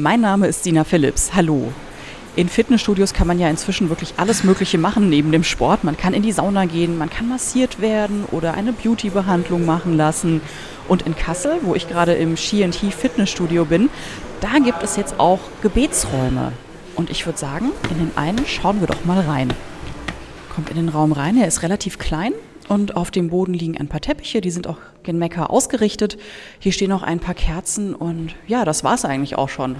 Mein Name ist Sina Phillips. Hallo. In Fitnessstudios kann man ja inzwischen wirklich alles Mögliche machen neben dem Sport. Man kann in die Sauna gehen, man kann massiert werden oder eine Beauty-Behandlung machen lassen. Und in Kassel, wo ich gerade im Ski&T Fitnessstudio bin, da gibt es jetzt auch Gebetsräume. Und ich würde sagen, in den einen schauen wir doch mal rein. Kommt in den Raum rein, er ist relativ klein, und auf dem Boden liegen ein paar Teppiche, die sind auch gen Mekka ausgerichtet. Hier stehen noch ein paar Kerzen und ja, das war es eigentlich auch schon.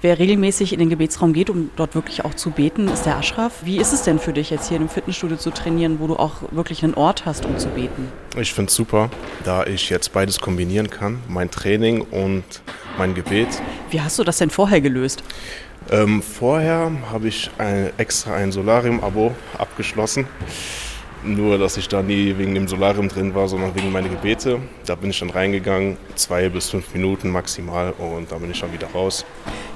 Wer regelmäßig in den Gebetsraum geht, um dort wirklich auch zu beten, ist der Ashraf. Wie ist es denn für dich jetzt hier im Fitnessstudio zu trainieren, wo du auch wirklich einen Ort hast, um zu beten? Ich finde es super, da ich jetzt beides kombinieren kann, mein Training und mein Gebet. Wie hast du das denn vorher gelöst? Ähm, vorher habe ich ein, extra ein Solarium-Abo abgeschlossen. Nur, dass ich da nie wegen dem Solarium drin war, sondern wegen meiner Gebete. Da bin ich dann reingegangen, zwei bis fünf Minuten maximal und dann bin ich dann wieder raus.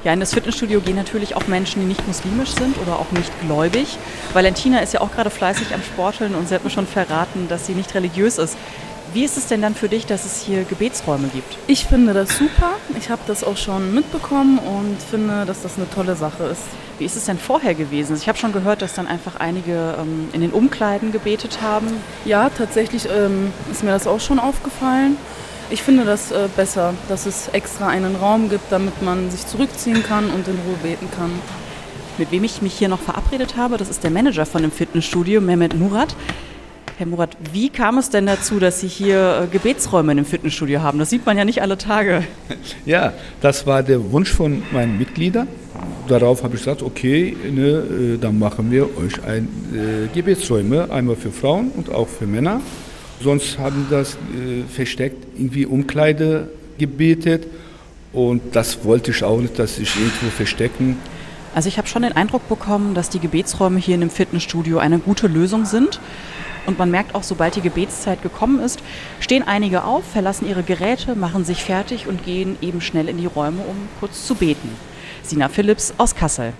Ja, in das Fitnessstudio gehen natürlich auch Menschen, die nicht muslimisch sind oder auch nicht gläubig. Valentina ist ja auch gerade fleißig am Sporteln und sie hat mir schon verraten, dass sie nicht religiös ist. Wie ist es denn dann für dich, dass es hier Gebetsräume gibt? Ich finde das super. Ich habe das auch schon mitbekommen und finde, dass das eine tolle Sache ist. Wie ist es denn vorher gewesen? Ich habe schon gehört, dass dann einfach einige ähm, in den Umkleiden gebetet haben. Ja, tatsächlich ähm, ist mir das auch schon aufgefallen. Ich finde das äh, besser, dass es extra einen Raum gibt, damit man sich zurückziehen kann und in Ruhe beten kann. Mit wem ich mich hier noch verabredet habe, das ist der Manager von dem Fitnessstudio, Mehmet Murat. Herr Murat, wie kam es denn dazu, dass Sie hier äh, Gebetsräume in dem Fitnessstudio haben? Das sieht man ja nicht alle Tage. Ja, das war der Wunsch von meinen Mitgliedern. Darauf habe ich gesagt, okay, ne, äh, dann machen wir euch ein, äh, Gebetsräume, einmal für Frauen und auch für Männer. Sonst haben das äh, versteckt irgendwie Umkleide gebetet und das wollte ich auch nicht, dass sich irgendwo verstecken. Also ich habe schon den Eindruck bekommen, dass die Gebetsräume hier in dem Fitnessstudio eine gute Lösung sind. Und man merkt auch, sobald die Gebetszeit gekommen ist, stehen einige auf, verlassen ihre Geräte, machen sich fertig und gehen eben schnell in die Räume, um kurz zu beten. Sina Phillips aus Kassel.